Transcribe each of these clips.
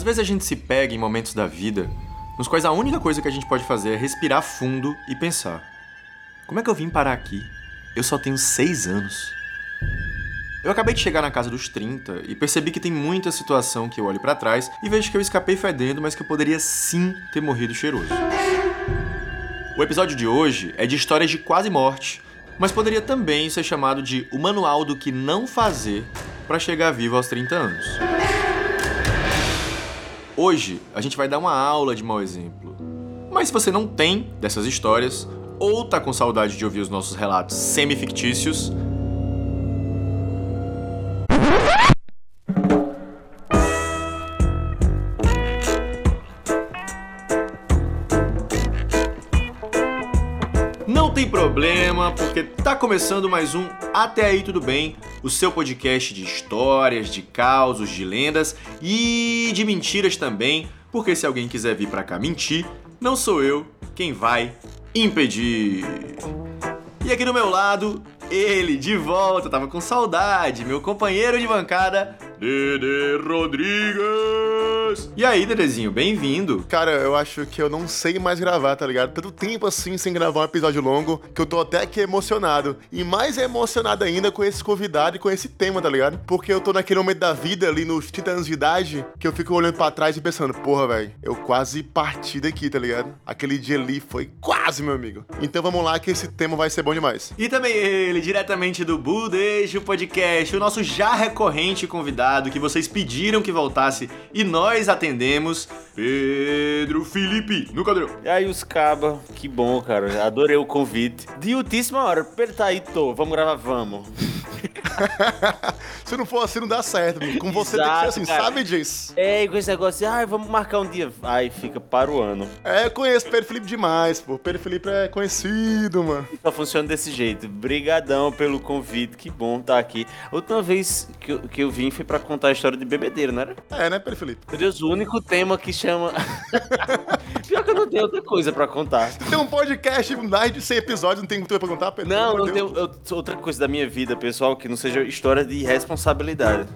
Às vezes a gente se pega em momentos da vida nos quais a única coisa que a gente pode fazer é respirar fundo e pensar: como é que eu vim parar aqui? Eu só tenho seis anos. Eu acabei de chegar na casa dos 30 e percebi que tem muita situação que eu olho para trás e vejo que eu escapei fedendo, mas que eu poderia sim ter morrido cheiroso. O episódio de hoje é de histórias de quase morte, mas poderia também ser chamado de o manual do que não fazer para chegar vivo aos 30 anos. Hoje a gente vai dar uma aula de mau exemplo. Mas se você não tem dessas histórias ou tá com saudade de ouvir os nossos relatos semi-fictícios, problema, porque tá começando mais um Até Aí Tudo Bem, o seu podcast de histórias, de causos, de lendas e de mentiras também, porque se alguém quiser vir pra cá mentir, não sou eu quem vai impedir. E aqui do meu lado, ele de volta, tava com saudade, meu companheiro de bancada, Dede Rodrigues. E aí, Dedezinho, bem-vindo. Cara, eu acho que eu não sei mais gravar, tá ligado? Tanto tempo assim sem gravar um episódio longo que eu tô até aqui emocionado. E mais emocionado ainda com esse convidado e com esse tema, tá ligado? Porque eu tô naquele momento da vida ali nos 30 anos de idade que eu fico olhando pra trás e pensando, porra, velho, eu quase parti daqui, tá ligado? Aquele dia ali foi quase, meu amigo. Então vamos lá que esse tema vai ser bom demais. E também ele, diretamente do Budejo Podcast, o nosso já recorrente convidado que vocês pediram que voltasse e nós atendemos, Pedro Felipe, no cadrão. E aí, os caba, que bom, cara. Adorei o convite. De ultíssima hora, Pedro tá aí, tô. Vamos gravar, vamos. Se não for assim, não dá certo. mano. Com você tem que ser assim, Exato, cara. sabe disso? É, e com esse negócio de, ah, vamos marcar um dia. Aí fica para o ano. É, eu conheço Pedro Felipe demais, pô. Pedro Felipe é conhecido, mano. Só funciona desse jeito. Brigadão pelo convite, que bom estar aqui. A última vez que eu, que eu vim foi pra contar a história de bebedeiro, não era? É, né, Pedro Felipe? Meu Deus, o único tema que chama... Pior que eu não tenho outra coisa pra contar. Tem um podcast, mais de 100 episódios, não tem muito pra contar, Pedro? Não, não tenho eu- outra coisa da minha vida, pessoal, que não seja história de responsabilidade.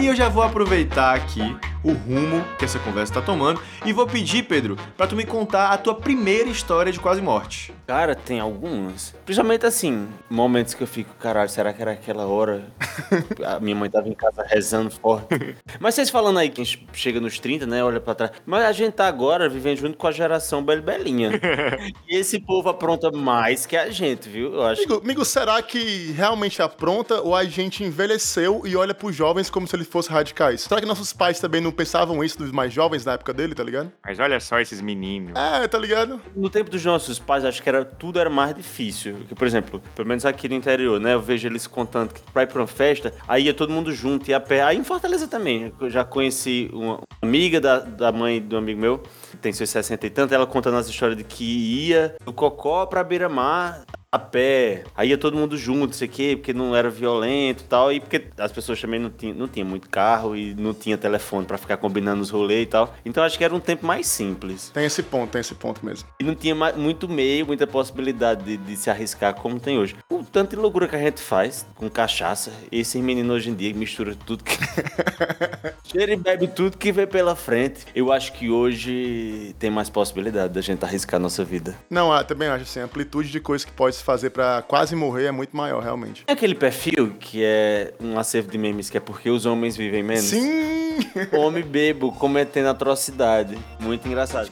E eu já vou aproveitar aqui o rumo que essa conversa tá tomando e vou pedir, Pedro, pra tu me contar a tua primeira história de quase morte. Cara, tem algumas. Principalmente assim, momentos que eu fico, caralho, será que era aquela hora? A minha mãe tava em casa rezando forte. Mas vocês falando aí que a gente chega nos 30, né? Olha pra trás. Mas a gente tá agora vivendo junto com a geração Beli Belinha. e esse povo apronta mais que a gente, viu? Eu acho. Amigo, amigo, será que realmente apronta ou a gente envelheceu e olha pros jovens como se eles fossem radicais? Será que nossos pais também não pensavam isso dos mais jovens na época dele, tá ligado? Mas olha só esses meninos. É, tá ligado? No tempo dos nossos pais, acho que era, tudo era mais difícil. Que, por exemplo, pelo menos aqui no interior, né? Eu vejo eles contando que pra ir pra uma festa, aí ia todo mundo junto, ia a pé. Aí em Fortaleza também. Eu já conheci uma amiga da, da mãe do amigo meu, que tem seus 60 e tanto, ela contando as histórias de que ia do Cocó pra Beira-Mar a pé. Aí ia todo mundo junto, sei o quê, porque não era violento e tal. E porque as pessoas também não tinham, não tinham muito carro e não tinha telefone pra ficar combinando os rolês e tal. Então acho que era um tempo mais simples. Tem esse ponto, tem esse ponto mesmo. E não tinha muito meio, muita possibilidade de, de se arriscar como tem hoje. O tanto de loucura que a gente faz com cachaça, esses meninos hoje em dia misturam tudo que. Cheira e bebe tudo que vê pela frente. Eu acho que hoje tem mais possibilidade da gente arriscar a nossa vida. Não, ah, também acho assim, amplitude de coisas que pode se fazer pra quase morrer é muito maior, realmente. É aquele perfil que é um acervo de memes que é porque os homens vivem menos? Sim! Homem bebo cometendo atrocidade. Muito engraçado.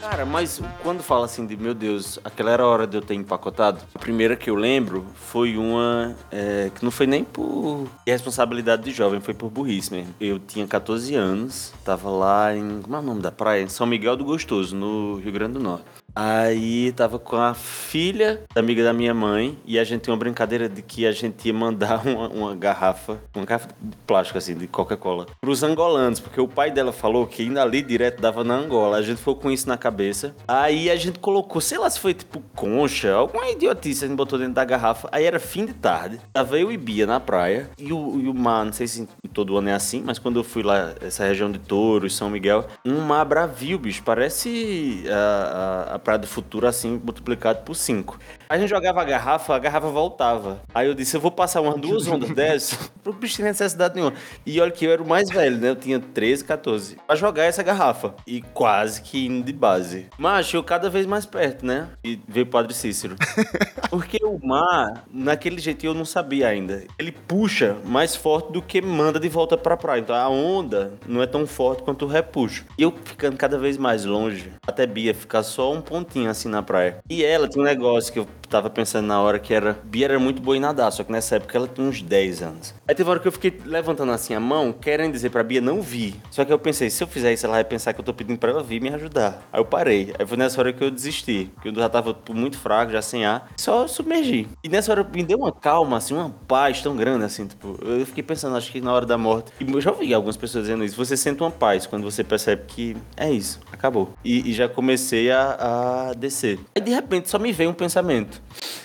Cara, mas quando fala assim de meu Deus, aquela era a hora de eu ter empacotado, a primeira que eu lembro foi uma é, que não foi nem por responsabilidade de jovem, foi por burrice mesmo. Eu tinha 14 anos, tava lá em. Como é o nome da praia? Em São Miguel do Gostoso, no Rio Grande do Norte. Aí tava com a filha da amiga da minha mãe e a gente tinha uma brincadeira de que a gente ia mandar uma, uma garrafa, uma garrafa de plástico assim, de Coca-Cola, pros angolanos, porque o pai dela falou que indo ali direto dava na Angola. A gente ficou com isso na cabeça. Aí a gente colocou, sei lá se foi tipo concha, alguma idiotice, a gente botou dentro da garrafa. Aí era fim de tarde, tava eu e Bia na praia e o, e o mar, não sei se todo ano é assim, mas quando eu fui lá, essa região de Touros, São Miguel, um mar bravio, bicho, parece a, a- a Praia do Futuro assim, multiplicado por 5. A gente jogava a garrafa, a garrafa voltava. Aí eu disse, eu vou passar umas duas ondas dessas, pro bicho sem necessidade nenhuma. E olha que eu era o mais velho, né? Eu tinha 13, 14. Pra jogar essa garrafa. E quase que indo de base. Mas eu cada vez mais perto, né? E veio o Padre Cícero. Porque o mar, naquele jeito eu não sabia ainda. Ele puxa mais forte do que manda de volta pra praia. Então a onda não é tão forte quanto o repuxo. E eu ficando cada vez mais longe, até Bia ficar só um pontinho assim na praia. E ela tinha um negócio que eu tava pensando na hora que era. Bia era muito boa em nadar, só que nessa época ela tinha uns 10 anos. Aí teve uma hora que eu fiquei levantando assim a mão, querendo dizer pra Bia não vir. Só que eu pensei, se eu fizer isso, ela vai pensar que eu tô pedindo pra ela vir me ajudar. Aí eu parei. Aí foi nessa hora que eu desisti. Que eu já tava muito fraco, já sem ar. Só submergi. E nessa hora me deu uma calma, assim, uma paz tão grande, assim, tipo, eu fiquei pensando, acho que na hora da morte. E eu já ouvi algumas pessoas dizendo isso. Você sente uma paz quando você percebe que é isso, acabou. E, e já comecei a, a descer. Aí de repente só me veio um pensamento.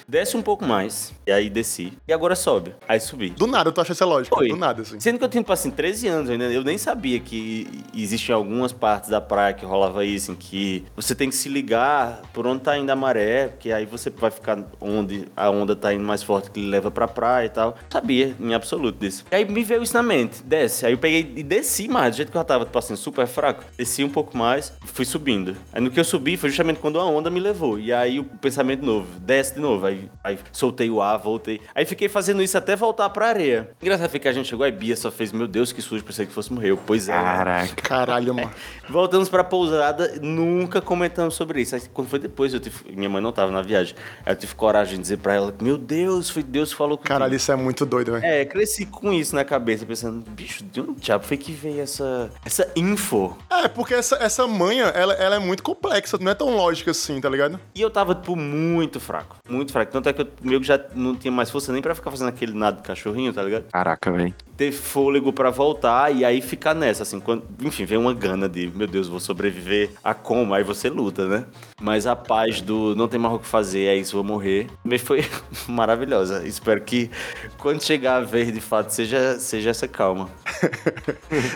Desce um pouco mais. E aí desci. E agora sobe. Aí subi. Do nada, tu acha essa lógica? Foi. Do nada, assim. Sendo que eu tinha, tipo assim, 13 anos ainda, eu nem sabia que existiam algumas partes da praia que rolava isso, em que você tem que se ligar por onde tá indo a maré, que aí você vai ficar onde a onda tá indo mais forte, que leva pra praia e tal. Sabia, em absoluto disso. E aí me veio isso na mente, desce. Aí eu peguei e desci mais, do jeito que eu tava, tipo assim, super fraco. Desci um pouco mais, fui subindo. Aí no que eu subi foi justamente quando a onda me levou. E aí o pensamento novo, desce de novo. Aí, aí soltei o ar, voltei. Aí fiquei fazendo isso até voltar pra areia. Engraçado foi que a gente chegou, aí Bia só fez, meu Deus, que sujo, pensei que fosse morrer. Eu, pois é. né? Caraca. Caralho, mano. Voltamos pra pousada, nunca comentamos sobre isso. Aí, quando foi depois, eu tive, minha mãe não tava na viagem. Aí eu tive coragem de dizer pra ela, meu Deus, foi Deus que falou comigo. Caralho, isso é muito doido, velho. É, cresci com isso na cabeça, pensando, bicho, de onde diabo foi que veio essa, essa info? É, porque essa, essa manha, ela, ela é muito complexa, não é tão lógica assim, tá ligado? E eu tava, tipo, muito fraco. Muito fraco. Tanto é que eu meio que já não tinha mais força nem pra ficar fazendo aquele nado de cachorrinho, tá ligado? Caraca, velho. Ter fôlego pra voltar e aí ficar nessa, assim. Quando, enfim, vem uma gana de, meu Deus, vou sobreviver a como? Aí você luta, né? Mas a paz do não tem mais o que fazer, é isso, vou morrer. Me foi maravilhosa. Espero que quando chegar a vez, de fato, seja, seja essa calma.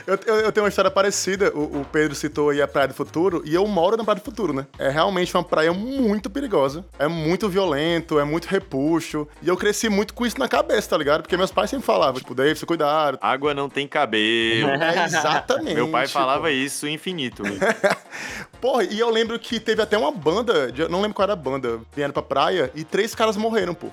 Eu, eu, eu tenho uma história parecida. O, o Pedro citou aí a Praia do Futuro, e eu moro na Praia do Futuro, né? É realmente uma praia muito perigosa. É muito violento, é muito repuxo. E eu cresci muito com isso na cabeça, tá ligado? Porque meus pais sempre falavam, tipo, David, cuidado. Água não tem cabelo. É exatamente. Meu pai falava isso infinito. Porra, e eu lembro que teve até uma banda, de- não lembro qual era a banda, vieram pra praia e três caras morreram, pô.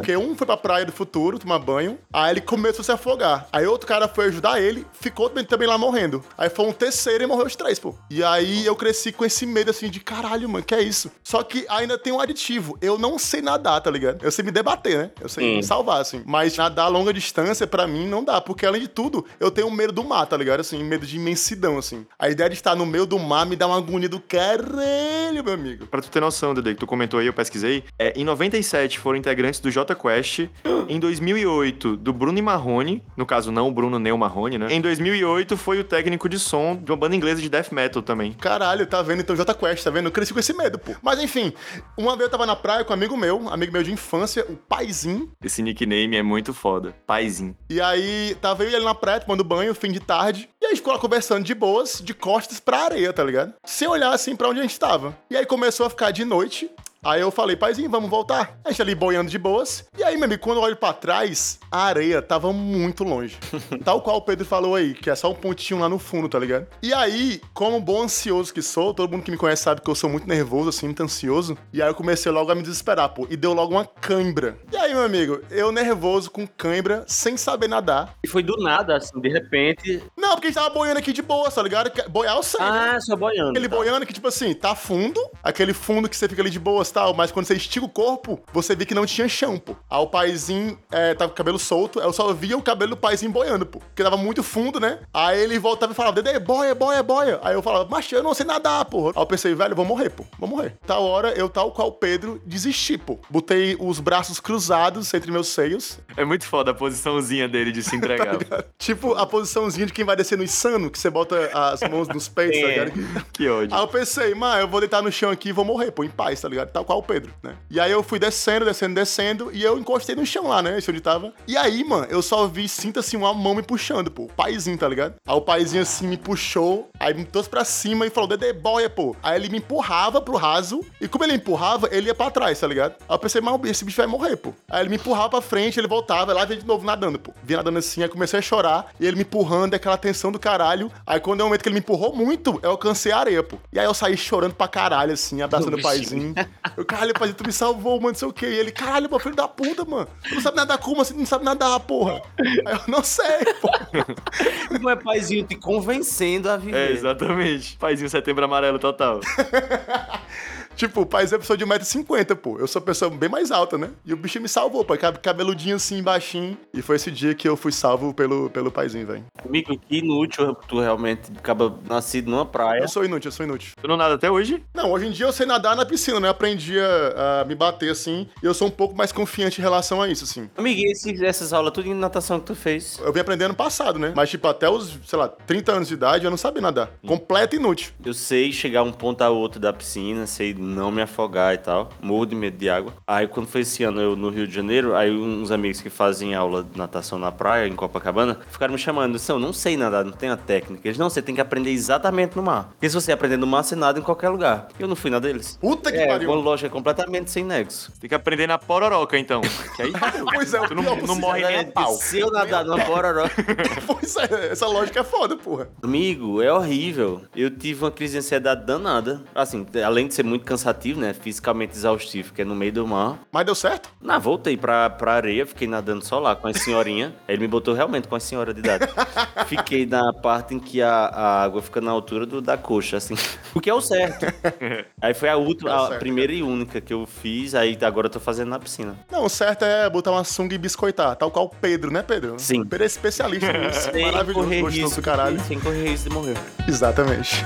Porque um foi pra praia do futuro tomar banho, aí ele começou a se afogar. Aí outro cara foi ajudar ele, ficou também, também lá morrendo. Aí foi um terceiro e morreu os três, pô. E aí eu cresci com esse medo assim de caralho, mano, que é isso? Só que ainda tem um aditivo. Eu não sei nadar, tá ligado? Eu sei me debater, né? Eu sei me salvar, assim. Mas nadar a longa distância, pra mim, não dá. Porque além de tudo, eu tenho medo do mar, tá ligado? Assim, medo de imensidão, assim. A ideia de estar no meio do mar me dá uma agonia do caralho, meu amigo. Pra tu ter noção, Dede, que tu comentou aí, eu pesquisei. É, em 97 foram integrantes do J Quest. Em 2008, do Bruno e Marrone. No caso, não o Bruno nem o Marrone, né? Em 2008 foi o técnico de som de uma banda inglesa de death metal também. Caralho, tá vendo? Então J Quest, tá vendo? Eu cresci com esse medo, pô. Mas enfim, uma vez eu tava na praia com um amigo meu, amigo meu de infância, o Paizinho. Esse nickname é muito foda. Paizinho. E aí, tava eu e ele na praia tomando banho, fim de tarde. E aí a gente ficou lá conversando de boas, de costas pra areia, tá ligado? Sem olhar assim pra onde a gente tava. E aí começou a ficar de noite. Aí eu falei, paizinho, vamos voltar? A gente ali boiando de boas. E aí, meu amigo, quando eu olho pra trás, a areia tava muito longe. Tal qual o Pedro falou aí, que é só um pontinho lá no fundo, tá ligado? E aí, como bom ansioso que sou, todo mundo que me conhece sabe que eu sou muito nervoso, assim, muito ansioso. E aí eu comecei logo a me desesperar, pô. E deu logo uma cãibra. E aí, meu amigo, eu nervoso, com cãibra, sem saber nadar. E foi do nada, assim, de repente. Não, porque a gente tava boiando aqui de boa, tá ligado? Que- Boiar eu sei, né? Ah, só boiando. Aquele tá. boiando que, tipo assim, tá fundo, aquele fundo que você fica ali de boas e tal, mas quando você estica o corpo, você vê que não tinha chão, pô. Aí o paizinho é, tava com o cabelo solto, eu só via o cabelo do paizinho boiando, pô. Porque tava muito fundo, né? Aí ele voltava e falava, Dede, boia, boia, boia. Aí eu falava, macho, eu não sei nadar, pô. Aí eu pensei, velho, eu vou morrer, pô. Vou morrer. Tal hora, eu, tal qual Pedro, desisti, pô. Botei os braços cruzados entre meus seios, É muito foda a posiçãozinha dele de se entregar. tipo a posiçãozinha de quem vai descer no insano, que você bota as mãos nos peitos, tá É. ligado? que ódio. Aí eu pensei, mano, eu vou deitar no chão aqui e vou morrer, pô, em paz, tá ligado? Tal qual o Pedro, né? E aí eu fui descendo, descendo, descendo, e eu encostei no chão lá, né? Esse onde tava. E aí, mano, eu só vi, sinta assim, uma mão me puxando, pô. O paizinho, tá ligado? Aí o paizinho assim me puxou, aí me trouxe pra cima e falou, Dede boia, pô. Aí ele me empurrava pro raso, e como ele empurrava, ele ia pra trás, tá ligado? Aí eu pensei, mas esse bicho vai morrer, pô. Aí ele me empurrava pra frente, ele voltava, lá veio de novo nadando, pô. Vinha nadando assim, aí comecei a chorar, e ele me empurrando, aquela tensão do caralho. Aí quando é o momento que ele me empurrou muito, eu alcancei a areia, pô. E aí eu saí chorando pra caralho, assim, abraçando o paizinho. Eu, caralho, paizinho, tu me salvou, mano, não sei o quê. E ele, caralho, meu filho da puta, mano. Tu não sabe nadar como assim? Tu não sabe nadar, porra. Aí eu, não sei, pô. Não é paizinho te convencendo a viver. É, exatamente. Paizinho setembro amarelo total. Tipo, o paizinho é pessoa de 1,50m, pô. Eu sou pessoa bem mais alta, né? E o bicho me salvou, pô. cab- Cabeludinho assim, baixinho. E foi esse dia que eu fui salvo pelo, pelo paizinho, velho. Amigo, que inútil tu realmente acaba nascido numa praia. Eu sou inútil, eu sou inútil. Tu não nada até hoje? Não, hoje em dia eu sei nadar na piscina, né? Aprendi a, a me bater assim. E eu sou um pouco mais confiante em relação a isso, assim. Amigo, e esse- essas aulas tudo de natação que tu fez? Eu vim aprendendo no passado, né? Mas, tipo, até os, sei lá, 30 anos de idade eu não sabia nadar. Completo inútil. Eu sei chegar um ponto a outro da piscina, sei não me afogar e tal. Morro de medo de água. Aí quando foi esse ano eu no Rio de Janeiro, aí uns amigos que fazem aula de natação na praia, em Copacabana, ficaram me chamando. Eu não sei nadar, não tenho a técnica. Eles, não, você tem que aprender exatamente no mar. Porque se você aprender no mar, você nada em qualquer lugar. Eu não fui na deles. Puta que É, pariu. uma lógica completamente sem nexo. Tem que aprender na pororoca, então. Que aí Pois é, tu não, não morre nem a pau. Se eu nadar numa pororó... Pois é, essa lógica é foda, porra. Amigo, é horrível. Eu tive uma crise de ansiedade danada. Assim, além de ser muito cansativo, né? Fisicamente exaustivo, que é no meio do mar. Mas deu certo? Na voltei pra, pra areia, fiquei nadando só lá com a senhorinha. Ele me botou realmente com a senhora de idade. Fiquei na parte em que a, a água fica na altura do, da coxa, assim. O que é o certo. Aí foi a última, a certo, primeira e única que eu fiz. Aí agora eu tô fazendo na piscina. Não, o certo é botar uma sunga e biscoitar, tal qual o Pedro, né, Pedro? Sim. O Pedro é especialista nisso. Maravilhoso, gostoso risco, do caralho. Sem correr risco de morrer. Exatamente.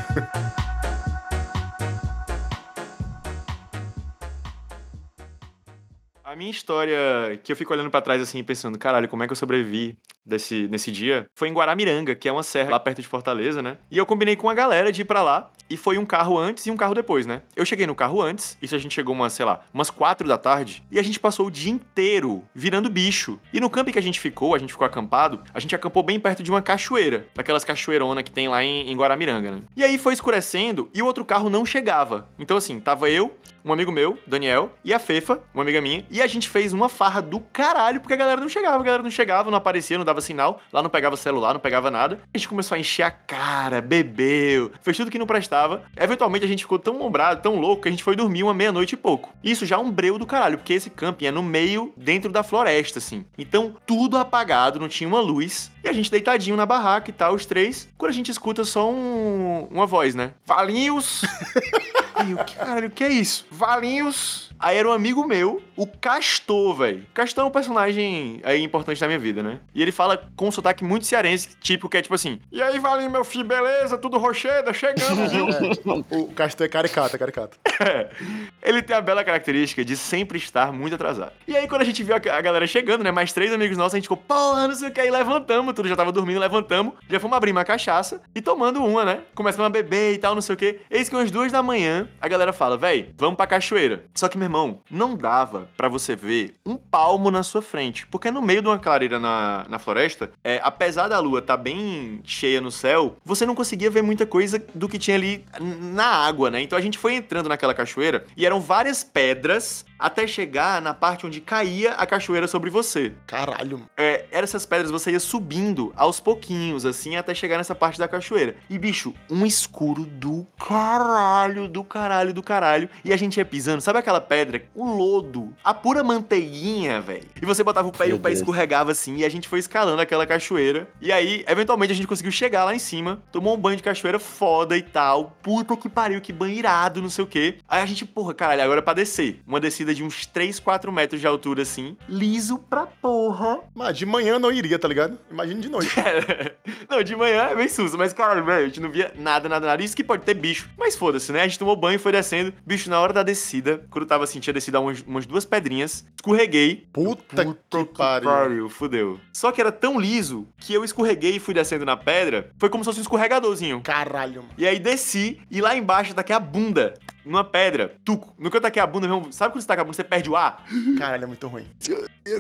A minha história, que eu fico olhando pra trás assim pensando, caralho, como é que eu sobrevivi desse, nesse dia, foi em Guaramiranga, que é uma serra lá perto de Fortaleza, né? E eu combinei com a galera de ir pra lá, e foi um carro antes e um carro depois, né? Eu cheguei no carro antes, isso a gente chegou umas, sei lá, umas quatro da tarde, e a gente passou o dia inteiro virando bicho. E no camping que a gente ficou, a gente ficou acampado, a gente acampou bem perto de uma cachoeira, daquelas cachoeironas que tem lá em, em Guaramiranga, né? E aí foi escurecendo e o outro carro não chegava. Então assim, tava eu, um amigo meu, Daniel, e a Fefa, uma amiga minha, e a gente fez uma farra do caralho, porque a galera não chegava, a galera não chegava, não aparecia, não dava sinal, lá não pegava celular, não pegava nada. A gente começou a encher a cara, bebeu, fez tudo que não prestava. Eventualmente a gente ficou tão ombrado, tão louco, que a gente foi dormir uma meia-noite e pouco. Isso já é um breu do caralho, porque esse camping é no meio, dentro da floresta, assim. Então, tudo apagado, não tinha uma luz, e a gente deitadinho na barraca e tal, os três, quando a gente escuta só um, uma voz, né? Valinhos! Aí eu, caralho, o que é isso? Valinhos. Aí era um amigo meu, o Castor, velho. Castor é um personagem aí importante da minha vida, né? E ele fala com um sotaque muito cearense, tipo, que é tipo assim: E aí, Valinho, meu filho, beleza? Tudo rocheda? Chegamos, viu? O Castor é caricata, caricata. ele tem a bela característica de sempre estar muito atrasado. E aí, quando a gente viu a, a galera chegando, né? Mais três amigos nossos, a gente ficou, porra, não sei o que, aí levantamos, tudo já tava dormindo, levantamos, já fomos abrir uma cachaça e tomando uma, né? Começamos a beber e tal, não sei o que. Eis que umas duas da manhã, a galera fala, véi, vamos pra cachoeira. Só que, meu irmão, não dava pra você ver um palmo na sua frente, porque no meio de uma clareira na, na floresta, é, apesar da lua tá bem cheia no céu, você não conseguia ver muita coisa do que tinha ali na água, né? Então a gente foi entrando naquela cachoeira e eram várias pedras até chegar na parte onde caía a cachoeira sobre você. Caralho. É, eram essas pedras, você ia subindo aos pouquinhos, assim, até chegar nessa parte da cachoeira. E, bicho, um escuro do caralho, do caralho, do caralho. E a gente ia pisando, sabe aquela pedra? O lodo, a pura manteiguinha, velho. E você botava o pé e Meu o pé Deus. escorregava assim, e a gente foi escalando aquela cachoeira. E aí, eventualmente, a gente conseguiu chegar lá em cima, tomou um banho de cachoeira foda e tal. Puta que pariu, que banho irado, não sei o quê. Aí a gente, porra, caralho, agora é pra descer. Uma descida de uns 3, 4 metros de altura, assim, liso pra porra. Mas de manhã não iria, tá ligado? Imagina de noite. não, de manhã é bem susto, mas caralho, velho, a gente não via nada, nada, nada. Isso que pode ter bicho. Mas foda-se, né? A gente tomou banho e foi descendo. Bicho, na hora da descida, quando tava assim, tinha descido umas, umas duas pedrinhas, escorreguei. Puta, que pariu. Pariu, fudeu. Só que era tão liso que eu escorreguei e fui descendo na pedra. Foi como se fosse um escorregadorzinho. Caralho. mano. E aí desci e lá embaixo daqui a bunda. Numa pedra. Tuco. No que eu taquei a bunda mesmo, sabe quando você taca a bunda, você perde o ar? Caralho, é muito ruim.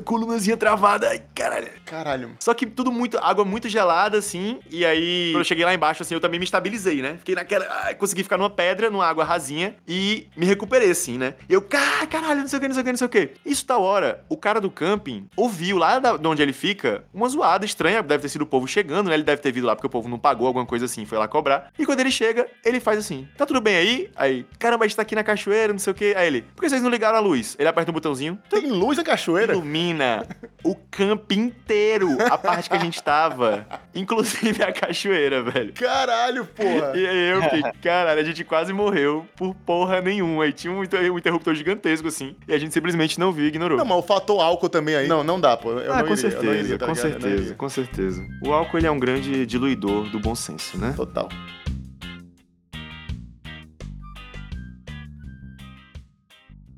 Colunazinha travada, ai, caralho. Caralho. Só que tudo muito, água muito gelada, assim. E aí, quando eu cheguei lá embaixo, assim, eu também me estabilizei, né? Fiquei naquela. Ai, consegui ficar numa pedra, numa água rasinha e me recuperei, assim, né? E eu, "Cá- caralho, não sei o que, não sei o que, não sei o que. Isso tal hora, o cara do camping ouviu lá da- de onde ele fica uma zoada estranha. Deve ter sido o povo chegando, né? Ele deve ter vindo lá porque o povo não pagou alguma coisa assim, foi lá cobrar. E quando ele chega, ele faz assim: tá tudo bem aí? Aí, caramba, a gente tá aqui na cachoeira, não sei o que. Aí ele, por que vocês não ligaram a luz? Ele aperta um botãozinho, Tem luz na cachoeira? ilumina o campo inteiro, a parte que a gente tava. Inclusive a cachoeira, velho. Caralho, porra. E aí eu fiquei, caralho, a gente quase morreu por porra nenhuma. Aí tinha um inter- um interruptor gigantesco, assim, e a gente simplesmente não viu e ignorou. Não, mas o fator álcool também aí. Não, não dá, pô. Eu ah, com iria, certeza, iria, tá com ligado? Certeza, com certeza. O álcool, ele é um grande diluidor do bom senso, né? Total.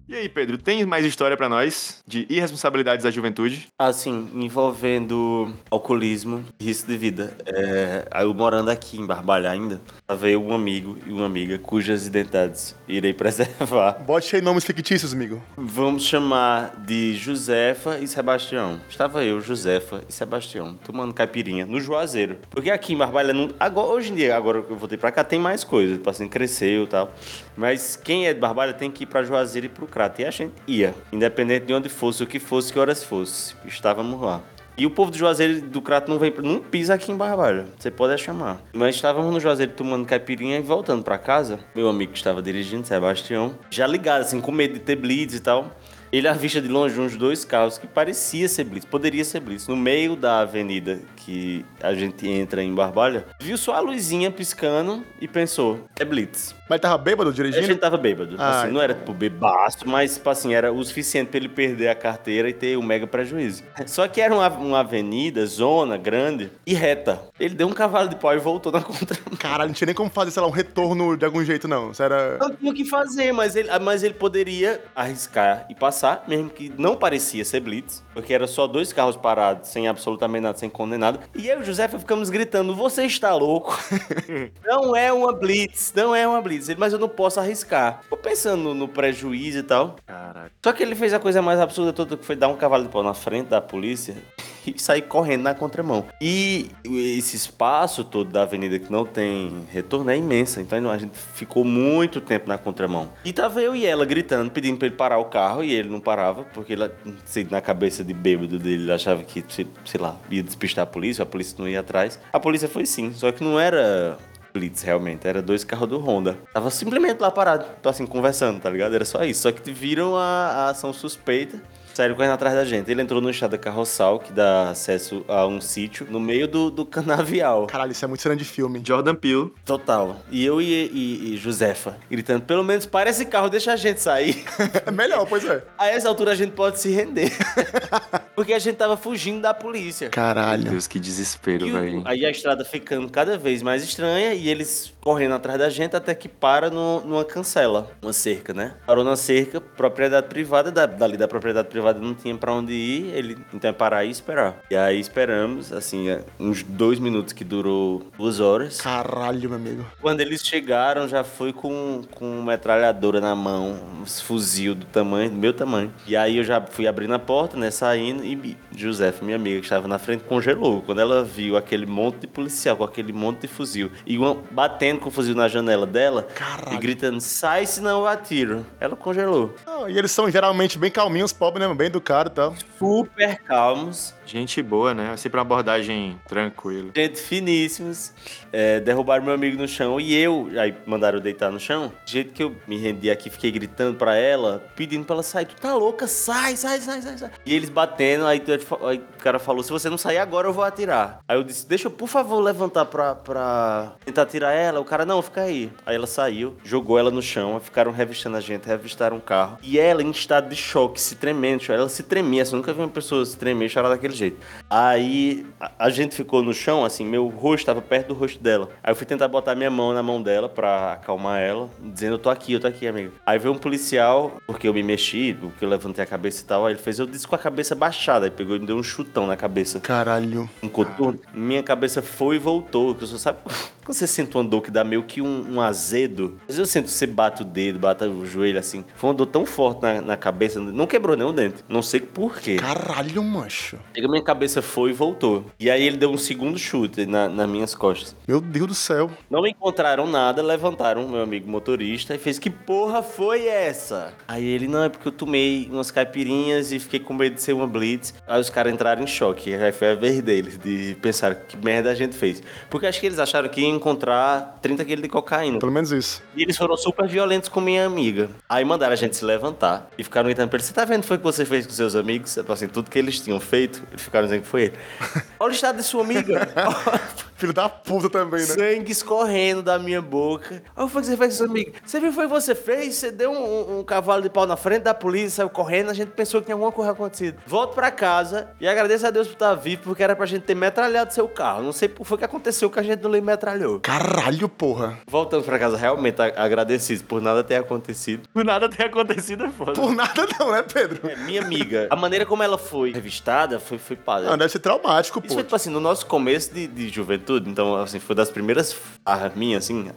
E aí, Pedro, tem mais história pra nós de irresponsabilidades da juventude? Assim, envolvendo alcoolismo e risco de vida. É, aí eu morando aqui em Barbalha ainda, veio um amigo e uma amiga cujas identidades irei preservar. Bote aí nomes fictícios, amigo. Vamos chamar de Josefa e Sebastião. Estava eu, Josefa e Sebastião, tomando caipirinha no Juazeiro. Porque aqui em Barbalha, não, agora, hoje em dia, agora que eu voltei pra cá, tem mais coisa. Tipo assim, cresceu e tal. Mas quem é de Barbalha tem que ir pra Juazeiro e pro Crato. E a gente ia, independente de onde fosse, o que fosse, que horas fosse. Estávamos lá. E o povo do Juazeiro do Crato não vem, não pisa aqui em Barbalha. Você pode chamar. Mas estávamos no Juazeiro tomando caipirinha e voltando pra casa. Meu amigo que estava dirigindo, Sebastião, já ligado, assim, com medo de ter blitz e tal. Ele avista de longe uns dois carros que parecia ser blitz, poderia ser blitz. No meio da avenida que a gente entra em Barbalha, viu só a luzinha piscando e pensou, é blitz. Mas ele tava bêbado A dirigindo? gente tava bêbado. Ah, assim, não era tipo bebaço, mas tipo assim, era o suficiente pra ele perder a carteira e ter um mega prejuízo. Só que era uma, uma avenida, zona grande e reta. Ele deu um cavalo de pau e voltou na contramão. Caralho, não tinha nem como fazer, sei lá, um retorno de algum jeito, não. Isso era. Não tinha o que fazer, mas ele, mas ele poderia arriscar e passar, mesmo que não parecia ser blitz, porque era só dois carros parados, sem absolutamente nada, sem condenado. E eu e o José ficamos gritando: Você está louco? não é uma blitz, não é uma blitz. Ele, mas eu não posso arriscar. Tô pensando no, prejuízo e tal. Caralho. Só que ele fez a coisa mais absurda toda, que foi dar um cavalo de pau na frente da polícia e sair correndo na contramão. E esse espaço todo da avenida que não tem retorno é imensa, então a gente ficou muito tempo na contramão. E tava eu e ela gritando, pedindo pra ele parar o carro, e ele não parava, porque ele, sei, na cabeça de bêbado dele, ele achava que, sei, lá, ia despistar a polícia, a polícia não ia atrás. A polícia foi sim, só que não era Blitz, realmente. Era dois carros do Honda. Tava simplesmente lá parado, assim, conversando, tá ligado? Era só isso. Só que viram a, a ação suspeita. Saíram correndo atrás da gente. Ele entrou no estrada carroçal, que dá acesso a um sítio, no meio do, do canavial. Caralho, isso é muito cena de filme. Jordan Peele. Total. E eu e, e, e Josefa gritando, pelo menos para esse carro, deixa a gente sair. É melhor, pois é. A essa altura a gente pode se render. Porque a gente tava fugindo da polícia. Caralho. Deus, que desespero, velho. aí a estrada ficando cada vez mais estranha e eles correndo atrás da gente até que para no- numa cancela, uma cerca, né? Parou na cerca, propriedade privada, da, dali da propriedade privada não tinha pra onde ir, ele então é parar e esperar. E aí esperamos, assim, uns dois minutos que durou duas horas. Caralho, meu amigo. Quando eles chegaram, já foi com, com metralhadora na mão, uns fuzil do tamanho, do meu tamanho. E aí eu já fui abrindo a porta, né, saindo, e Josefa, minha amiga, que estava na frente, congelou. Quando ela viu aquele monte de policial com aquele monte de fuzil, e uma batendo com o fuzil na janela dela, Caralho. e gritando, sai senão eu atiro. Ela congelou. Não, e eles são geralmente bem calminhos, pobres, né? Bem educados e tal. Super calmos, Gente boa, né? É sempre uma abordagem tranquila. Gente finíssimos, é, derrubaram meu amigo no chão e eu, aí mandaram eu deitar no chão. Do jeito que eu me rendi aqui, fiquei gritando pra ela, pedindo pra ela sair. Tu tá louca? Sai, sai, sai, sai, sai. E eles batendo, aí, tu- aí o cara falou: se você não sair agora, eu vou atirar. Aí eu disse: deixa eu, por favor, levantar pra, pra tentar atirar ela. O cara, não, fica aí. Aí ela saiu, jogou ela no chão, ficaram revistando a gente, revistaram o carro. E ela, em estado de choque, se tremendo, ela se tremia. Assim, eu nunca vi uma pessoa se tremer e chorar daquele jeito. Aí a, gente ficou no chão, assim, meu rosto estava perto do rosto dela. Aí eu fui tentar botar minha mão na mão dela pra acalmar ela, dizendo: Eu tô aqui, eu tô aqui, amigo. Aí veio um policial, porque eu me mexi, porque eu levantei a cabeça e tal. Aí ele fez: Eu disse com a cabeça baixada. Aí pegou e me deu um chutão na cabeça. Caralho. Um coturno. Minha cabeça foi e voltou. Que você sabe Quando você sente uma dor que dá meio que um, um azedo, às vezes eu sinto que você bate o dedo, bate o joelho assim. Foi uma dor tão forte na, na cabeça, não quebrou nenhum dente. Não sei por quê. Caralho, macho. Chega, minha cabeça foi e voltou. E aí ele deu um segundo chute na, nas minhas costas. Meu Deus do céu. Não encontraram nada, levantaram meu amigo motorista e fez: Que porra foi essa? Aí ele: Não, é porque eu tomei umas caipirinhas e fiquei com medo de ser uma blitz. Aí os caras entraram em choque. Aí foi a vez deles de pensar que merda a gente fez. Porque acho que eles acharam que encontrar 30 quilos de cocaína. Pelo menos isso. E eles foram super violentos com minha amiga. Aí mandaram a gente se levantar e ficaram gritando pra ele: Você tá vendo o que foi que você fez com seus amigos? Assim, tudo que eles tinham feito, eles ficaram dizendo que foi ele. Olha o estado de sua amiga. Filho da puta também, né? Sangue escorrendo da minha boca. Aí o que foi que você fez com seus amigos? Você viu o que foi que você fez? Você deu um, um- um cavalo de pau na frente da polícia, saiu correndo, a gente pensou que tinha alguma coisa acontecido. Volto pra casa e agradeço a Deus por estar vivo, porque era pra gente ter metralhado seu carro. Não sei por que foi que aconteceu que a gente não lhe metralhou. Caralho, porra. Voltando pra casa, realmente agradecido por nada ter acontecido. Por nada ter acontecido é foda. Por nada não, né, Pedro? É, minha amiga, a maneira como ela foi revistada foi, foi padre. Não, deve ser traumático, Isso pô. foi, tipo assim, no nosso começo de, de juventude, então, assim, foi das primeiras farras minhas, assim.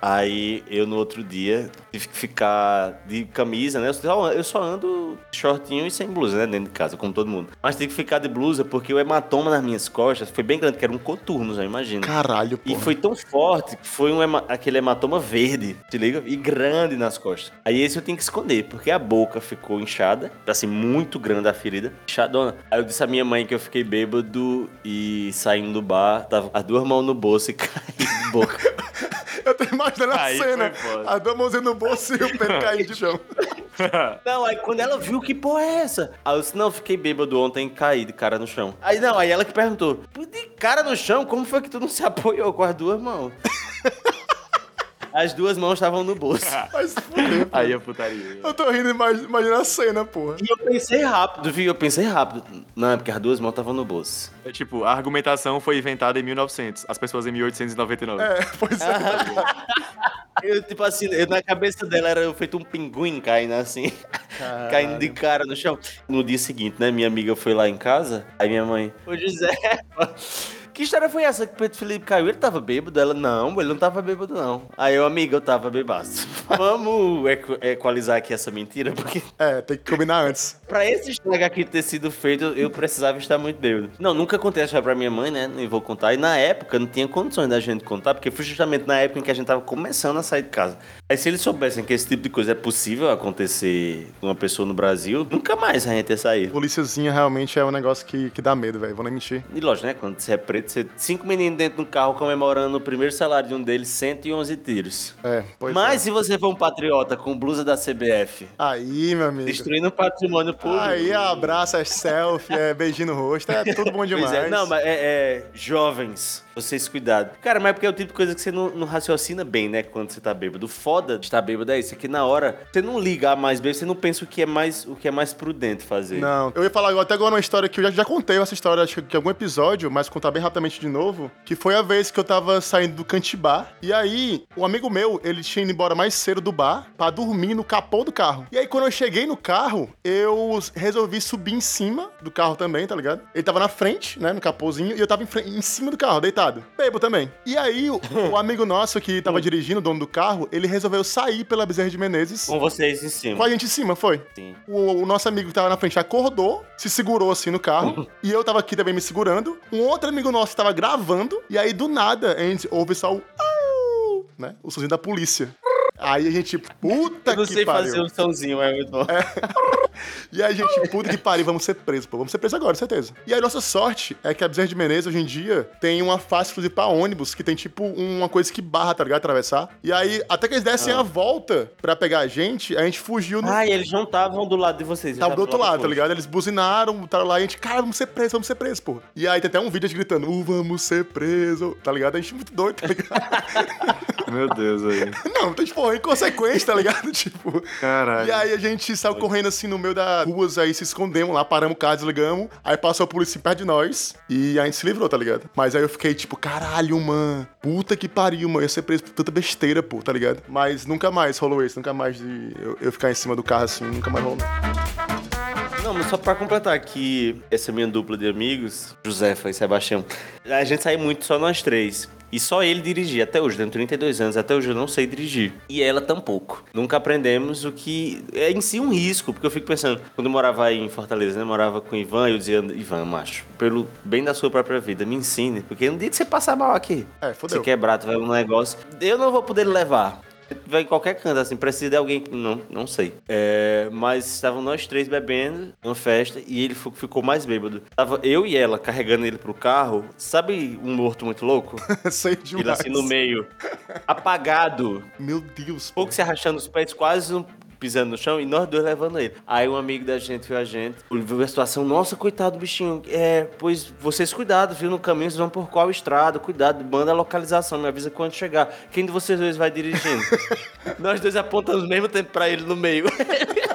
Aí eu, no outro dia, tive que ficar de camisa, né? Eu só, eu só ando shortinho e sem blusa, né? Dentro de casa, como todo mundo. Mas tive que ficar de blusa porque o hematoma nas minhas costas foi bem grande, que era um coturno, já imagina. Caralho, E porra. foi tão forte que foi um hema- aquele hematoma verde, te liga? E grande nas costas. Aí esse eu tinha que esconder, porque a boca ficou inchada, assim, muito grande a ferida, inchadona. Aí eu disse à minha mãe que eu fiquei bêbado e saindo do bar, tava as duas mãos no bolso e caí de boca. Eu tô imaginando a Aí cena. foi foda. A duas mãozinhas no bolso e o Pedro caindo de chão. Não, aí quando ela viu, que porra é essa? Aí eu disse, não, fiquei bêbado ontem e caí de cara no chão. Aí não, aí ela que perguntou, de cara no chão, como foi que tu não se apoiou com as duas mãos? As duas mãos estavam no bolso. Mas fuder, pô. Aí a putaria. Eu tô rindo, imag- imagina a cena, porra. E eu pensei rápido, viu? Eu pensei rápido. Não, é porque as duas mãos estavam no bolso. É tipo, a argumentação foi inventada em 1900, as pessoas em 1899. É, pois é. Eu, tipo assim, eu, na cabeça dela era eu feito um pinguim caindo assim, caindo de cara no chão. No dia seguinte, né, minha amiga foi lá em casa, aí minha mãe, ô José, que história foi essa que o Pedro Felipe caiu? Ele tava bêbado? Ela, não, ele não tava bêbado não. Aí eu, amiga, eu tava bebaço. Vamos equ- equalizar aqui essa mentira, porque É, tem que combinar antes. Pra esse estrago aqui ter sido feito, eu precisava estar muito bêbado. Não, nunca contei essa pra minha mãe, né? Nem vou contar. E na época não tinha condições da gente contar, porque foi justamente na época em que a gente tava começando a sair de casa. Aí se eles soubessem que esse tipo de coisa é possível acontecer com uma pessoa no Brasil, nunca mais a gente ia sair. Políciazinha realmente é um negócio que, que dá medo, velho. Vou nem mentir. E lógico, né? Quando você é preto, cinco meninos dentro do carro comemorando o primeiro salário de um deles, 111 tiros. É, pois Mas é. se você for um patriota com blusa da CBF, Aí, meu amigo. destruindo o patrimônio público... Aí abraça, é selfie, é beijinho no rosto, é tudo bom demais. Pois é, não, mas é, é, jovens, vocês cuidado. Cara, mas é porque é o tipo de coisa que você não, não raciocina bem, né, quando você tá bêbado. O foda de estar bêbado é isso, é que na hora você não liga mais bêbado, você não pensa o que é mais, o que é mais prudente fazer. Não, eu ia falar até agora uma história que eu já, já contei essa história, acho que em algum episódio, mas contar bem rapidamente de novo, que foi a vez que eu tava saindo do Cantibá, e aí, um amigo meu, ele tinha ido embora mais cedo do bar pra dormir no capô do carro. E aí, quando eu cheguei no carro, eu resolvi subir em cima do carro também, tá ligado? Ele tava na frente, né, no capôzinho, e eu tava em, em cima do carro, deitado. Bebo também. E aí, o, o amigo nosso que tava dirigindo, o dono do carro, ele resolveu sair pela Bezerra de Menezes Com vocês em cima. com a gente em cima, foi? Sim. O, o nosso amigo que tava na frente acordou, se segurou assim no carro, e eu tava aqui também me segurando. Um outro amigo nosso tava gravando, e aí do nada a gente ouve só o. Né? O somzinho da polícia. Aí a gente, puta Eu não que sei pariu. fazer um somzinho, é muito bom. E aí a gente, puta que pariu, vamos ser presos, pô. Vamos ser presos agora, certeza. E aí nossa sorte é que a Bezerra de Menezes, hoje em dia, tem uma faixa exclusiva pra ônibus, que tem tipo uma coisa que barra, tá ligado? Atravessar. E aí, até que eles dessem Ah. a volta pra pegar a gente, a gente fugiu no. Ah, e eles não estavam do lado de vocês. Tava eles do outro estavam lado, tá ligado? Eles buzinaram, estavam lá e a gente, cara, vamos ser presos, vamos ser presos, porra. E aí tem até um vídeo gritando, uh, vamos ser presos, tá ligado? A gente é muito doido, tá ligado? Meu Deus, aí. Não, então, tipo, é inconsequente, tá ligado? Tipo. Caralho. E aí a gente saiu correndo assim no meio das ruas, aí se escondemos lá, paramos o carro, desligamos. Aí passou a polícia perto de nós e a gente se livrou, tá ligado? Mas aí eu fiquei tipo, caralho, mano. Puta que pariu, mano. Eu ia ser preso por tanta besteira, pô, tá ligado? Mas nunca mais rolou isso, nunca mais de eu, eu ficar em cima do carro assim, nunca mais rolou. Não, mas só pra completar aqui, essa minha dupla de amigos, Josefa e Sebastião, a gente sai muito só nós três. E só ele dirigia até hoje, tenho 32 anos, até hoje eu não sei dirigir. E ela tampouco. Nunca aprendemos o que é em si um risco, porque eu fico pensando, quando eu morava aí em Fortaleza, né, morava com o Ivan, eu dizia, Ivan, macho, pelo bem da sua própria vida, me ensine, porque no dia que você passar mal aqui, É, fodeu. você quebrar, tu vai um negócio, eu não vou poder levar. Vai em qualquer canto, assim, precisa de alguém que. Não, não sei. É, mas estavam nós três bebendo numa festa e ele ficou mais bêbado. Tava eu e ela carregando ele pro carro. Sabe um morto muito louco? Sei Ele demais. assim no meio, apagado, Meu Deus, pouco se arrastando os pés, quase um- pisando no chão e nós dois levando ele. Aí um amigo da gente viu a gente, viu a situação, nossa, coitado do bichinho. É, pois vocês cuidado, viu? No caminho vocês vão por qual estrada, cuidado, manda a localização, me avisa quando chegar. Quem de vocês dois vai dirigindo? nós dois apontamos ao mesmo tempo pra ele no meio.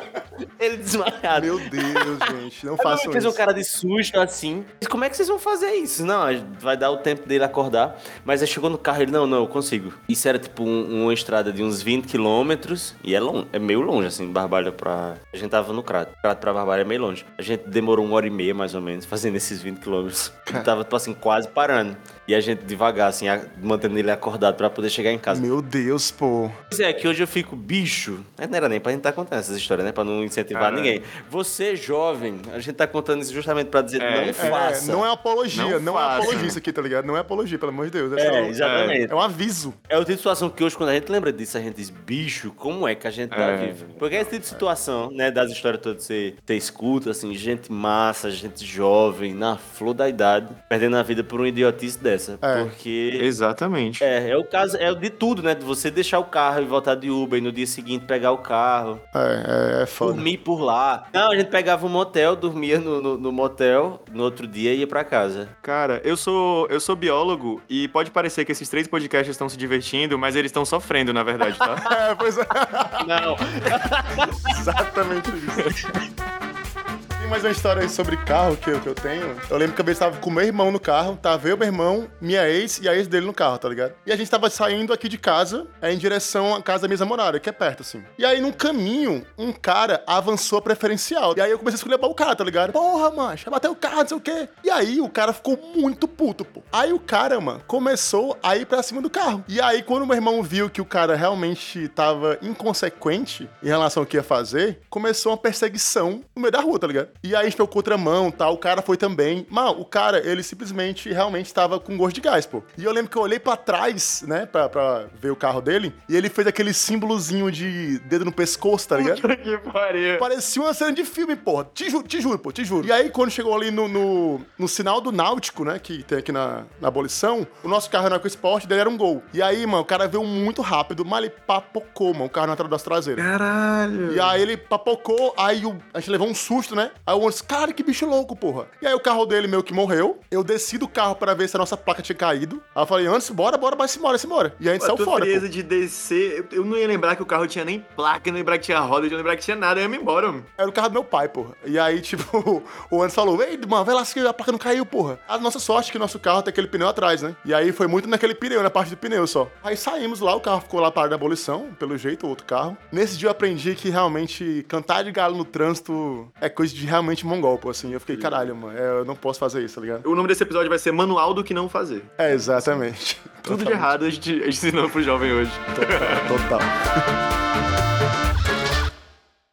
ele desmaiado. Meu Deus, gente. Não façam fez isso. um cara de susto assim. Como é que vocês vão fazer isso? Não, vai dar o tempo dele acordar. Mas aí chegou no carro ele, não, não, eu consigo. Isso era tipo um- uma estrada de uns 20 quilômetros. E é, longe, é meio longe, assim, Barbalha pra. A gente tava no Crato. Crato pra Barbalha é meio longe. A gente demorou uma hora e meia, mais ou menos, fazendo esses 20 quilômetros. Tava, tipo assim, quase parando. E a gente devagar, assim, mantendo ele acordado pra poder chegar em casa. Meu Deus, pô. Pois é, que hoje eu fico bicho. Não era nem pra gente estar contando essas histórias, né? Pra não incentivar Cara. ninguém. Você, jovem, a gente tá contando isso justamente pra dizer É, não é, faça. Não é apologia, Não não, é faça. apologia isso aqui, tá ligado? Não é apologia, pelo amor de Deus. É, É, exatamente. é um aviso. É o tipo de situação que hoje, quando a gente lembra disso, a gente diz, bicho, como é que a gente tá É. vivo? Porque é esse tipo de situação, né, das histórias todas, você, você escuta, assim, gente massa, gente jovem, na flor da idade, perdendo a vida por uma idiotice dessa. É. Porque Exatamente. É, é o caso, é de tudo, né? De você deixar o carro e voltar de Uber e no dia seguinte pegar o carro, É, é, é foda. dormir por lá. Não, a gente pegava um motel, dormia no, no, no motel, no outro dia ia pra casa. Cara, eu sou, eu sou biólogo e pode parecer que esses três podcasts estão se divertindo, mas eles estão sofrendo, na verdade, tá? É, pois é. Não. Exatamente isso. Mais uma história aí sobre carro que eu, que eu tenho. Eu lembro que eu tava com meu irmão no carro, tava eu, meu irmão, minha ex e a ex dele no carro, tá ligado? E a gente tava saindo aqui de casa, é, em direção à casa da minha namorada, que é perto, assim. E aí, no caminho, um cara avançou a preferencial. E aí eu comecei a escolher o cara, tá ligado? Porra, mancha, vai bater o carro, não sei o quê. E aí o cara ficou muito puto, pô. Aí o cara, mano, começou a ir pra cima do carro. E aí, quando meu irmão viu que o cara realmente tava inconsequente em relação ao que ia fazer, começou uma perseguição no meio da rua, tá ligado? E aí a gente pegou contramão, tal, o cara foi também. Mano, o cara, ele simplesmente realmente tava com gosto de gás, pô. E eu lembro que eu olhei pra trás, né, pra, pra ver o carro dele, e ele fez aquele símbolozinho de dedo no pescoço, tá ligado? que pariu. Parecia uma cena de filme, porra. Te juro, te juro, pô, te juro. E aí, quando chegou ali no, no, no sinal do Náutico, né, que tem aqui na, na abolição, o nosso carro na EcoSport dele era um gol. E aí, mano, o cara veio muito rápido, mas ele papocou, mano, o carro na entrada das traseiras. Caralho. E aí ele papocou, aí o- a gente levou um susto, né? Aí o ônibus, cara, que bicho louco, porra. E aí o carro dele meio que morreu. Eu desci do carro pra ver se a nossa placa tinha caído. Aí eu falei, antes, bora, bora, vai se embora, se embora. E a gente saiu fora. pô. de descer, eu- não ia lembrar que o carro tinha nem placa, não ia lembrar que tinha roda, eu não ia lembrar que tinha nada, eu ia me embora, mano. Era o carro do meu pai, porra. E aí, tipo, o Anderson falou: Ei, mano, vai lá se a placa não caiu, porra. A nossa sorte é que o nosso carro tem aquele pneu atrás, né? E aí foi muito naquele pneu, na parte do pneu só. Aí saímos lá, o carro ficou lá parado na abolição, pelo jeito, o outro carro. Nesse dia eu aprendi que realmente cantar de galo no trânsito é coisa de realmente mongol, pô, assim. Eu fiquei, caralho, mano, é, eu não posso fazer isso, tá ligado? O nome desse episódio vai ser Manual do que não fazer. É, exatamente. Tudo de errado a gente, a gente ensinou pro jovem hoje. Total.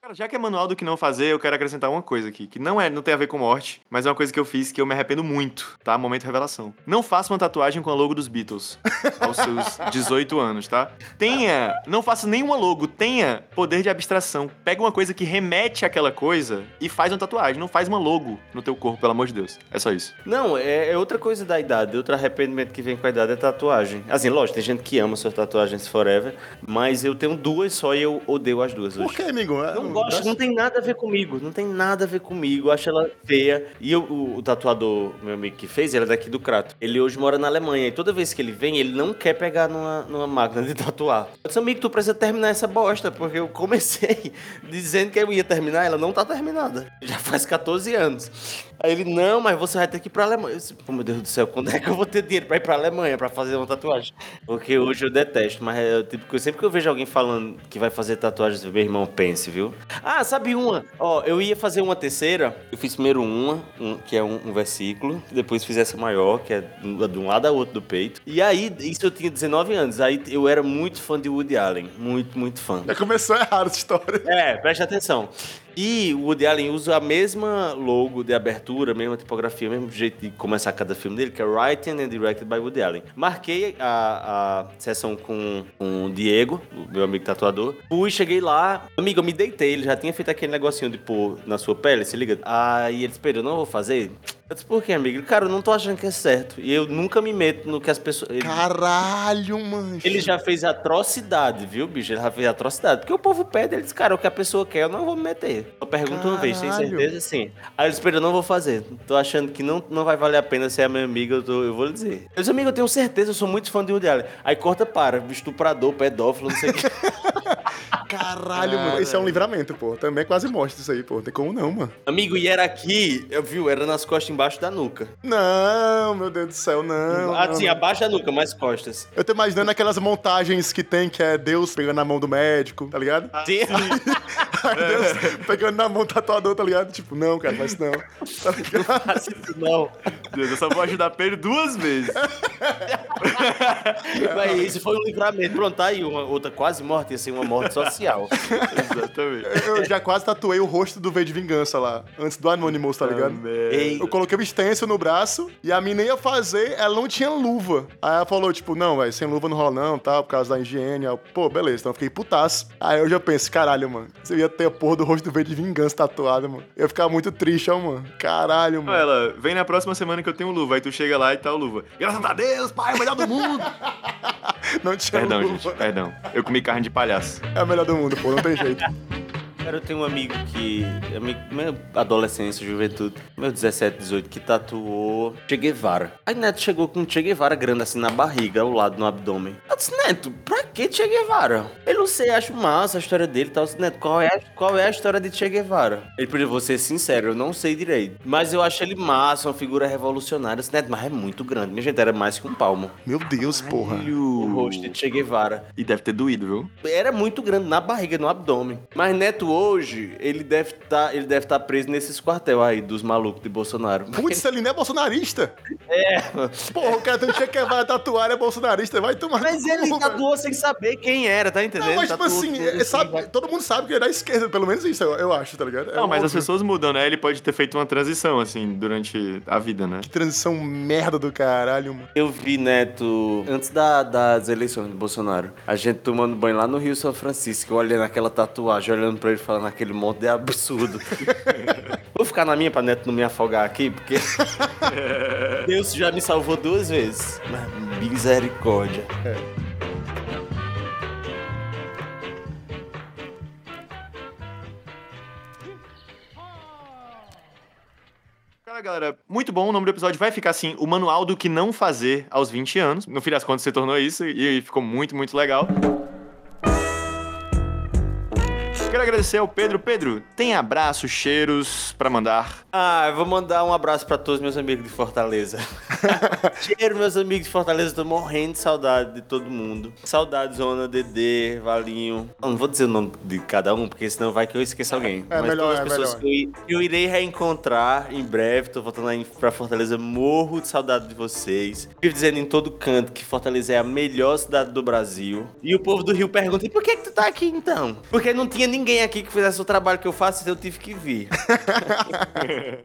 Cara, já que é manual do que não fazer, eu quero acrescentar uma coisa aqui, que não é, não tem a ver com morte, mas é uma coisa que eu fiz que eu me arrependo muito, tá? Momento revelação. Não faça uma tatuagem com a logo dos Beatles aos seus 18 anos, tá? Tenha, não faça nenhuma logo, tenha poder de abstração. Pega uma coisa que remete àquela coisa e faz uma tatuagem, não faz uma logo no teu corpo, pelo amor de Deus. É só isso. Não, é, é outra coisa da idade, outro arrependimento que vem com a idade é tatuagem. Assim, lógico, tem gente que ama suas tatuagens forever, mas eu tenho duas só e eu odeio as duas hoje. Por que, amigo? É, Não gosto, não tem nada a ver comigo, não tem nada a ver comigo, eu acho ela feia. E eu- o, o tatuador, meu amigo que fez, ele é daqui do Crato. Ele hoje mora na Alemanha e toda vez que ele vem, ele não quer pegar numa, numa máquina de tatuar. Eu disse, amigo, tu precisa terminar essa bosta, porque eu comecei dizendo que eu ia terminar, ela não tá terminada. Já faz 14 anos. Aí ele, não, mas você vai ter que ir pra Alemanha. Eu disse, Pô, meu Deus do céu, quando é que eu vou ter dinheiro pra ir pra Alemanha pra fazer uma tatuagem? Porque hoje eu detesto, mas é tipo sempre que eu vejo alguém falando que vai fazer tatuagem, meu irmão, pense, viu? Ah, sabe uma? Ó, eu ia fazer uma terceira. Eu fiz primeiro uma, um, que é um, um versículo. Depois fiz essa maior, que é de um lado a outro do peito. E aí, isso eu tinha 19 anos. Aí eu era muito fã de Woody Allen. Muito, muito fã. Já começou errado essa história. É, preste atenção. E o Woody Allen usa a mesma logo de abertura, a mesma tipografia, o mesmo jeito de começar cada filme dele, que é Written and Directed by Woody Allen. Marquei a, a sessão com, com o Diego, o meu amigo tatuador. Fui, cheguei lá. Amigo, eu me deitei. Ele já tinha feito aquele negocinho de pôr na sua pele, se liga. Aí ele esperou, não vou fazer. Eu disse, por quê, amigo? Cara, eu não tô achando que é certo. E eu nunca me meto no que as pessoas. Ele, Caralho, mano. ele já fez atrocidade, viu, bicho? Ele já fez atrocidade. Porque o povo pede, ele diz, cara, o que a pessoa quer, eu não vou me meter. Eu pergunto uma vez, tem Caralho. certeza? Sim. Aí ele disse, eu não vou fazer. Tô achando que não, não vai valer a pena ser a minha amiga, eu, tô- eu vou lhe dizer. Eu disse, amigo, eu tenho certeza, eu sou muito fã de Woody Allen. Aí corta para, estuprador, pedófilo, não sei o que. Caralho, mano. Isso é um livramento, pô. Também quase mostra isso aí, pô. Tem como não, mano. amigo, e era aqui, eu viu, era nas costas embaixo da nuca. Não, meu Deus do céu, não. assim, não. abaixo da nuca, mais costas. Eu tô imaginando aquelas montagens que tem, que é Deus pegando na mão do médico, tá ligado? Sim. Aí Deus pegando na mão do tatuador, tá ligado? Tipo, não, cara, mas não. Tá ligado? Faça isso não. Deus, eu só vou ajudar Pedro duas vezes. Mas esse foi um livramento. Pronto, tá aí uma outra quase morte, ia ser uma morte Exatamente. Eu já quase tatuei o rosto do V de Vingança lá, antes do Anonymous, tá ligado? Ei, Eu coloquei o extenso no braço e a mina ia fazer, ela não tinha luva. Aí ela falou, tipo, não, velho, sem luva não rola não, tal, por causa da higiene. Eu, Pô, beleza, então eu fiquei putaço. Aí eu já pensei, caralho, mano, eu ia ter a porra do rosto do V de Vingança tatuado, mano. Eu ia ficar muito triste, ó, mano. Caralho, mano. Ela, vem na próxima semana que eu tenho luva. Aí tu chega lá e tá o luva. Graças a Deus, pai, é o melhor do mundo. Não tinha perdão, luva. gente, perdão. Eu comi carne de palhaço. É o melhor do mundo, pô, não tem jeito. Cara, eu tenho um amigo que. Amigo, minha adolescência, juventude, meu 17, 18, que tatuou Che Guevara. Aí Neto chegou com um Che Guevara grande assim na barriga, ao lado, no abdômen. Eu disse, Neto, pra que Che Guevara? Eu não sei, acho massa a história dele e tal. Neto, qual é, a- qual é a história de Che Guevara? Ele pediu, vou ser sincero, eu não sei direito. Mas eu acho ele massa, uma figura revolucionária. Disse, Neto, mas é muito grande. Minha gente, era mais que um palmo. Meu Deus, porra. O rosto de Che Guevara. E deve ter doído, viu? Era muito grande na barriga, no abdômen. Mas Neto hoje, ele deve estar, deve estar preso nesses quartel aí dos malucos de Bolsonaro. Putz, ele não é bolsonarista. É. Porra, o cara tem que vai tatuar, é bolsonarista, vai tomar Mas ele tatuou sem saber quem era, tá entendendo? Não, mas tipo Tatuou assim, tudo é, sabe, vai- todo mundo sabe que ele é da esquerda, pelo menos isso, eu, eu acho, tá ligado? É Não, mas as pessoas mudam, né? Ele pode ter feito uma transição, assim, durante a vida, né? Que transição merda do caralho, mano. Eu vi Neto antes da- das eleições do Bolsonaro. A gente tomando banho lá no Rio São Francisco, olhando aquela tatuagem, olhando pra ele falando aquele monte de absurdo. Vou ficar na minha pra Neto não me afogar aqui, porque Deus já me salvou duas vezes. Mas misericórdia. Cara, galera, muito bom. O nome do episódio vai ficar assim: O Manual do que Não Fazer aos 20 anos. No fim das contas, você tornou isso e ficou muito, muito legal. Agradecer ao Pedro. Pedro, tem abraços, cheiros pra mandar? Ah, eu vou mandar um abraço pra todos meus amigos de Fortaleza. Cheiro, meus amigos de Fortaleza, tô morrendo de saudade de todo mundo. Saudade, Zona, Dedê, Valinho. Eu não vou dizer o nome de cada um, porque senão vai que eu esqueça alguém. É Mas melhor, todas as é pessoas melhor. que eu, eu irei reencontrar em breve, tô voltando aí pra Fortaleza, morro de saudade de vocês. Vivo dizendo em todo canto que Fortaleza é a melhor cidade do Brasil. E o povo do Rio pergunta, e por que, que tu tá aqui então? Porque não tinha ninguém aqui que fizesse o trabalho que eu faço, eu tive que vir.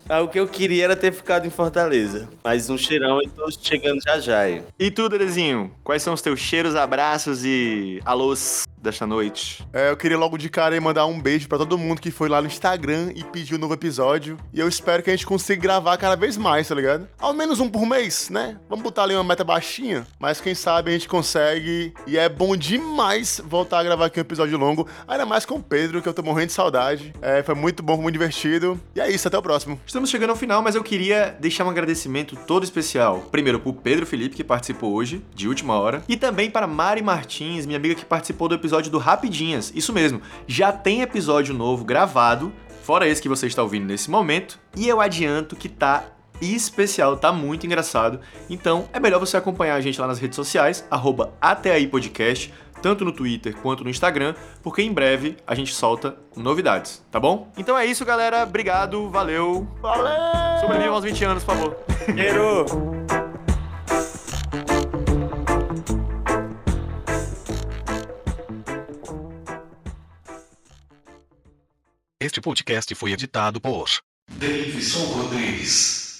Ah, o que eu queria era ter ficado em Fortaleza. Mas um cheirão e tô chegando já já. aí. E tu, Dedezinho, quais são os teus cheiros, abraços e alôs desta noite? É, eu queria logo de cara aí mandar um beijo pra todo mundo que foi lá no Instagram e pediu um novo episódio. E eu espero que a gente consiga gravar cada vez mais, tá ligado? Ao menos um por mês, né? Vamos botar ali uma meta baixinha, mas quem sabe a gente consegue. E é bom demais voltar a gravar aqui um episódio longo, ainda mais com o Pedro, que eu tô morrendo de saudade. É, foi muito bom, muito divertido. E é isso, até o próximo. Estamos chegando ao final, mas eu queria deixar um agradecimento todo especial. Primeiro pro Pedro Felipe, que participou hoje, de última hora. E também para Mari Martins, minha amiga que participou do episódio do Rapidinhas. Isso mesmo, já tem episódio novo gravado, fora esse que você está ouvindo nesse momento. E eu adianto que tá especial, tá muito engraçado. Então é melhor você acompanhar a gente lá nas redes sociais, arroba até aí podcast. Tanto no Twitter quanto no Instagram, porque em breve a gente solta novidades, tá bom? Então é isso, galera. Obrigado, valeu. Valeu! Sobrevivam aos 20 anos, por favor. Cheiro! Este podcast foi editado por Davidson Rodrigues.